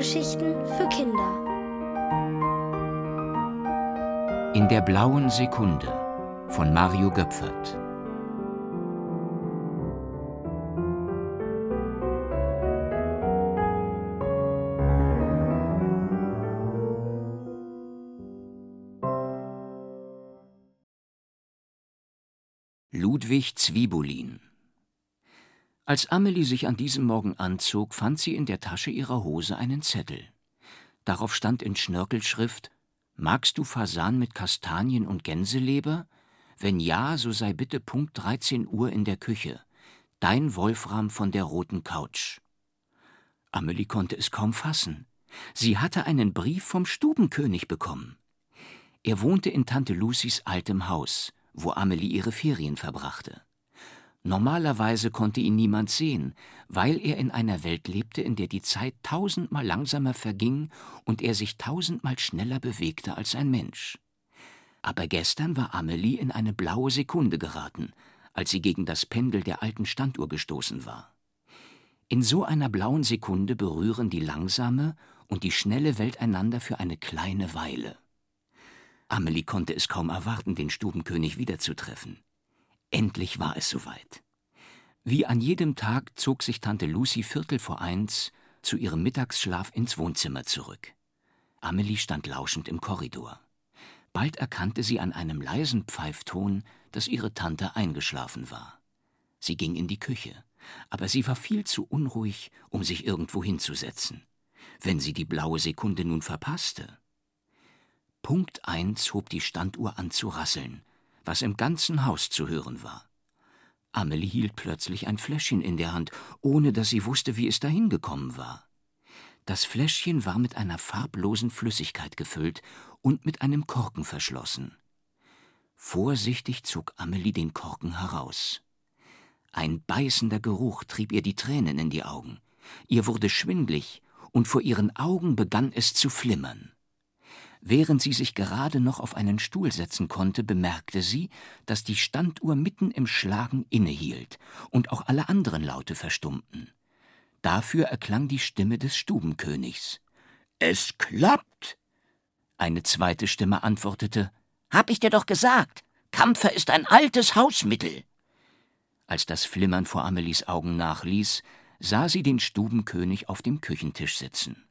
Hörgeschichten für Kinder. In der blauen Sekunde von Mario Göpfert. Ludwig Zwiebulin als Amelie sich an diesem Morgen anzog, fand sie in der Tasche ihrer Hose einen Zettel. Darauf stand in Schnörkelschrift Magst du Fasan mit Kastanien und Gänseleber? Wenn ja, so sei bitte Punkt 13 Uhr in der Küche. Dein Wolfram von der roten Couch. Amelie konnte es kaum fassen. Sie hatte einen Brief vom Stubenkönig bekommen. Er wohnte in Tante Lucys altem Haus, wo Amelie ihre Ferien verbrachte. Normalerweise konnte ihn niemand sehen, weil er in einer Welt lebte, in der die Zeit tausendmal langsamer verging und er sich tausendmal schneller bewegte als ein Mensch. Aber gestern war Amelie in eine blaue Sekunde geraten, als sie gegen das Pendel der alten Standuhr gestoßen war. In so einer blauen Sekunde berühren die langsame und die schnelle Welt einander für eine kleine Weile. Amelie konnte es kaum erwarten, den Stubenkönig wiederzutreffen. Endlich war es soweit. Wie an jedem Tag zog sich Tante Lucy Viertel vor eins zu ihrem Mittagsschlaf ins Wohnzimmer zurück. Amelie stand lauschend im Korridor. Bald erkannte sie an einem leisen Pfeifton, dass ihre Tante eingeschlafen war. Sie ging in die Küche, aber sie war viel zu unruhig, um sich irgendwo hinzusetzen. Wenn sie die blaue Sekunde nun verpasste. Punkt eins hob die Standuhr an zu rasseln, was im ganzen Haus zu hören war. Amelie hielt plötzlich ein Fläschchen in der Hand, ohne dass sie wusste, wie es dahin gekommen war. Das Fläschchen war mit einer farblosen Flüssigkeit gefüllt und mit einem Korken verschlossen. Vorsichtig zog Amelie den Korken heraus. Ein beißender Geruch trieb ihr die Tränen in die Augen. Ihr wurde schwindlig, und vor ihren Augen begann es zu flimmern. Während sie sich gerade noch auf einen Stuhl setzen konnte, bemerkte sie, dass die Standuhr mitten im Schlagen innehielt und auch alle anderen Laute verstummten. Dafür erklang die Stimme des Stubenkönigs. Es klappt! Eine zweite Stimme antwortete Hab ich dir doch gesagt, Kampfer ist ein altes Hausmittel. Als das Flimmern vor Amelies Augen nachließ, sah sie den Stubenkönig auf dem Küchentisch sitzen.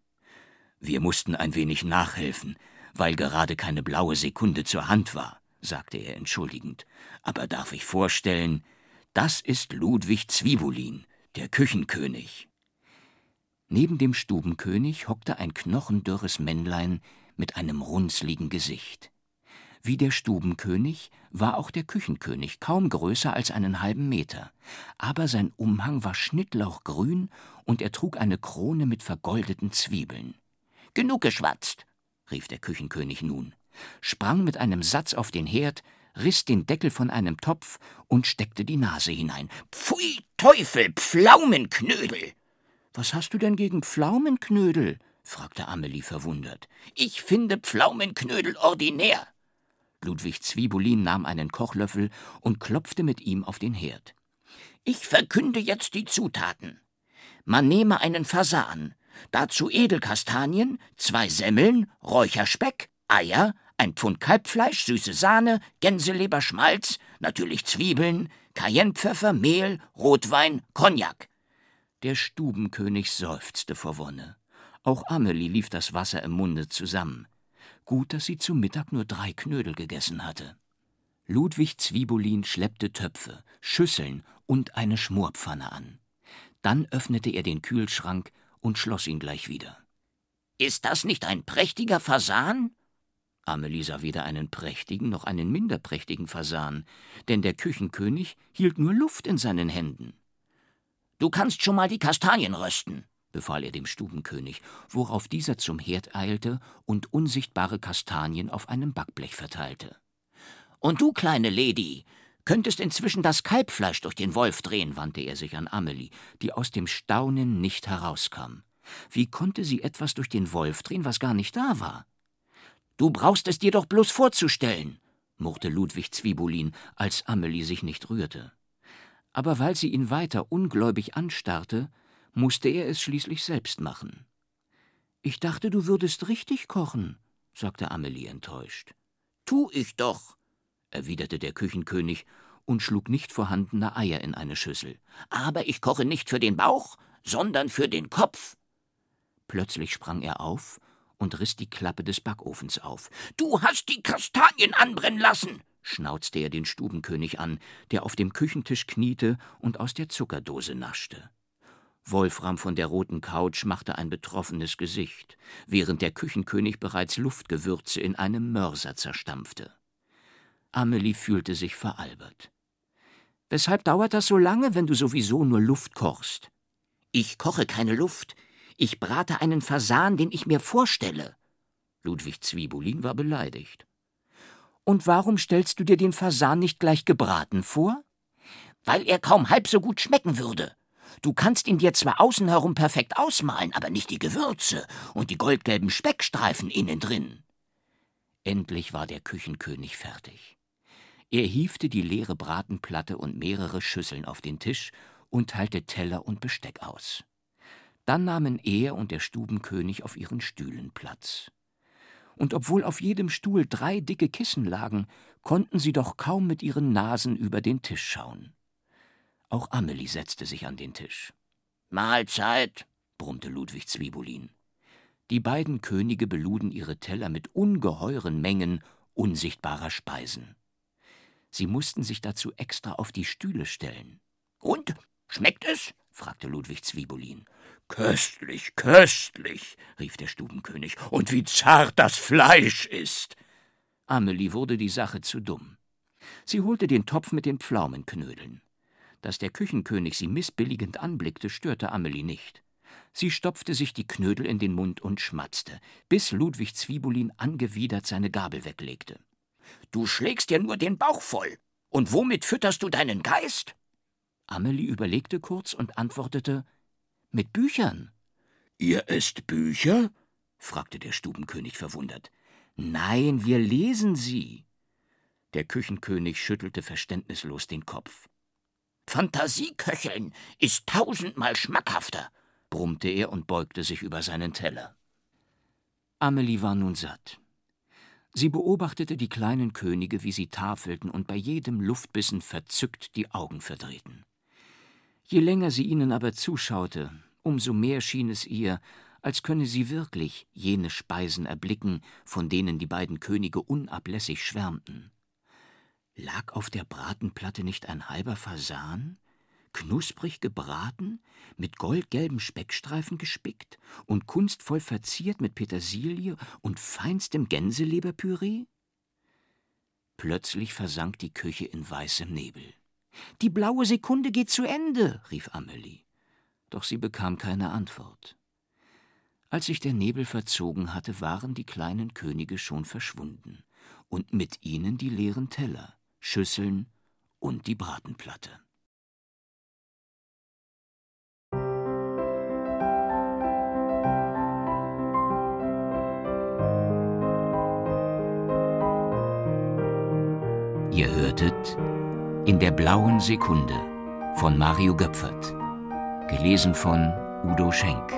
Wir mussten ein wenig nachhelfen, weil gerade keine blaue Sekunde zur Hand war, sagte er entschuldigend. Aber darf ich vorstellen, das ist Ludwig Zwiebulin, der Küchenkönig. Neben dem Stubenkönig hockte ein knochendürres Männlein mit einem runzligen Gesicht. Wie der Stubenkönig war auch der Küchenkönig kaum größer als einen halben Meter, aber sein Umhang war schnittlauchgrün und er trug eine Krone mit vergoldeten Zwiebeln. Genug geschwatzt, rief der Küchenkönig nun, sprang mit einem Satz auf den Herd, riß den Deckel von einem Topf und steckte die Nase hinein. Pfui, Teufel, Pflaumenknödel! Was hast du denn gegen Pflaumenknödel? fragte Amelie verwundert. Ich finde Pflaumenknödel ordinär. Ludwig Zwiebulin nahm einen Kochlöffel und klopfte mit ihm auf den Herd. Ich verkünde jetzt die Zutaten. Man nehme einen Fasan, Dazu Edelkastanien, zwei Semmeln, Räucherspeck, Eier, ein Pfund Kalbfleisch, süße Sahne, Gänseleber, Schmalz, natürlich Zwiebeln, Cayennepfeffer, Mehl, Rotwein, Cognac. Der Stubenkönig seufzte vor Wonne. Auch Amelie lief das Wasser im Munde zusammen. Gut, dass sie zu Mittag nur drei Knödel gegessen hatte. Ludwig Zwiebulin schleppte Töpfe, Schüsseln und eine Schmorpfanne an. Dann öffnete er den Kühlschrank und schloss ihn gleich wieder. Ist das nicht ein prächtiger Fasan? Amelie sah weder einen prächtigen noch einen minder prächtigen Fasan, denn der Küchenkönig hielt nur Luft in seinen Händen. Du kannst schon mal die Kastanien rösten, befahl er dem Stubenkönig, worauf dieser zum Herd eilte und unsichtbare Kastanien auf einem Backblech verteilte. Und du, kleine Lady, könntest inzwischen das Kalbfleisch durch den Wolf drehen, wandte er sich an Amelie, die aus dem Staunen nicht herauskam. Wie konnte sie etwas durch den Wolf drehen, was gar nicht da war? Du brauchst es dir doch bloß vorzustellen, murrte Ludwig Zwiebulin, als Amelie sich nicht rührte. Aber weil sie ihn weiter ungläubig anstarrte, musste er es schließlich selbst machen. Ich dachte, du würdest richtig kochen, sagte Amelie enttäuscht. Tu ich doch, erwiderte der Küchenkönig und schlug nicht vorhandene Eier in eine Schüssel. Aber ich koche nicht für den Bauch, sondern für den Kopf. Plötzlich sprang er auf und riss die Klappe des Backofens auf. Du hast die Kastanien anbrennen lassen, schnauzte er den Stubenkönig an, der auf dem Küchentisch kniete und aus der Zuckerdose naschte. Wolfram von der roten Couch machte ein betroffenes Gesicht, während der Küchenkönig bereits Luftgewürze in einem Mörser zerstampfte. Amelie fühlte sich veralbert. Weshalb dauert das so lange, wenn du sowieso nur Luft kochst? Ich koche keine Luft. Ich brate einen Fasan, den ich mir vorstelle. Ludwig Zwiebulin war beleidigt. Und warum stellst du dir den Fasan nicht gleich gebraten vor? Weil er kaum halb so gut schmecken würde. Du kannst ihn dir zwar außen herum perfekt ausmalen, aber nicht die Gewürze und die goldgelben Speckstreifen innen drin. Endlich war der Küchenkönig fertig. Er hiefte die leere Bratenplatte und mehrere Schüsseln auf den Tisch und teilte Teller und Besteck aus. Dann nahmen er und der Stubenkönig auf ihren Stühlen Platz. Und obwohl auf jedem Stuhl drei dicke Kissen lagen, konnten sie doch kaum mit ihren Nasen über den Tisch schauen. Auch Amelie setzte sich an den Tisch. Mahlzeit, brummte Ludwig Zwiebulin. Die beiden Könige beluden ihre Teller mit ungeheuren Mengen unsichtbarer Speisen. Sie mussten sich dazu extra auf die Stühle stellen. Und? Schmeckt es? fragte Ludwig Zwiebulin. Köstlich, köstlich, rief der Stubenkönig, und wie zart das Fleisch ist. Amelie wurde die Sache zu dumm. Sie holte den Topf mit den Pflaumenknödeln. Dass der Küchenkönig sie missbilligend anblickte, störte Amelie nicht. Sie stopfte sich die Knödel in den Mund und schmatzte, bis Ludwig Zwiebulin angewidert seine Gabel weglegte. Du schlägst dir nur den Bauch voll. Und womit fütterst du deinen Geist? Amelie überlegte kurz und antwortete Mit Büchern. Ihr esst Bücher? fragte der Stubenkönig verwundert. Nein, wir lesen sie. Der Küchenkönig schüttelte verständnislos den Kopf. Fantasieköcheln ist tausendmal schmackhafter, brummte er und beugte sich über seinen Teller. Amelie war nun satt. Sie beobachtete die kleinen Könige, wie sie tafelten und bei jedem Luftbissen verzückt die Augen verdrehten. Je länger sie ihnen aber zuschaute, umso mehr schien es ihr, als könne sie wirklich jene Speisen erblicken, von denen die beiden Könige unablässig schwärmten. Lag auf der Bratenplatte nicht ein halber Fasan, knusprig gebraten, mit goldgelben Speckstreifen gespickt und kunstvoll verziert mit Petersilie und feinstem Gänseleberpüree? Plötzlich versank die Küche in weißem Nebel. Die blaue Sekunde geht zu Ende, rief Amelie. Doch sie bekam keine Antwort. Als sich der Nebel verzogen hatte, waren die kleinen Könige schon verschwunden und mit ihnen die leeren Teller. Schüsseln und die Bratenplatte. Hörtet In der blauen Sekunde von Mario Göpfert, gelesen von Udo Schenk.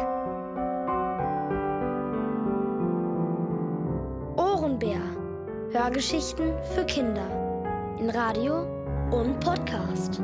Ohrenbär. Hörgeschichten für Kinder in Radio und Podcast.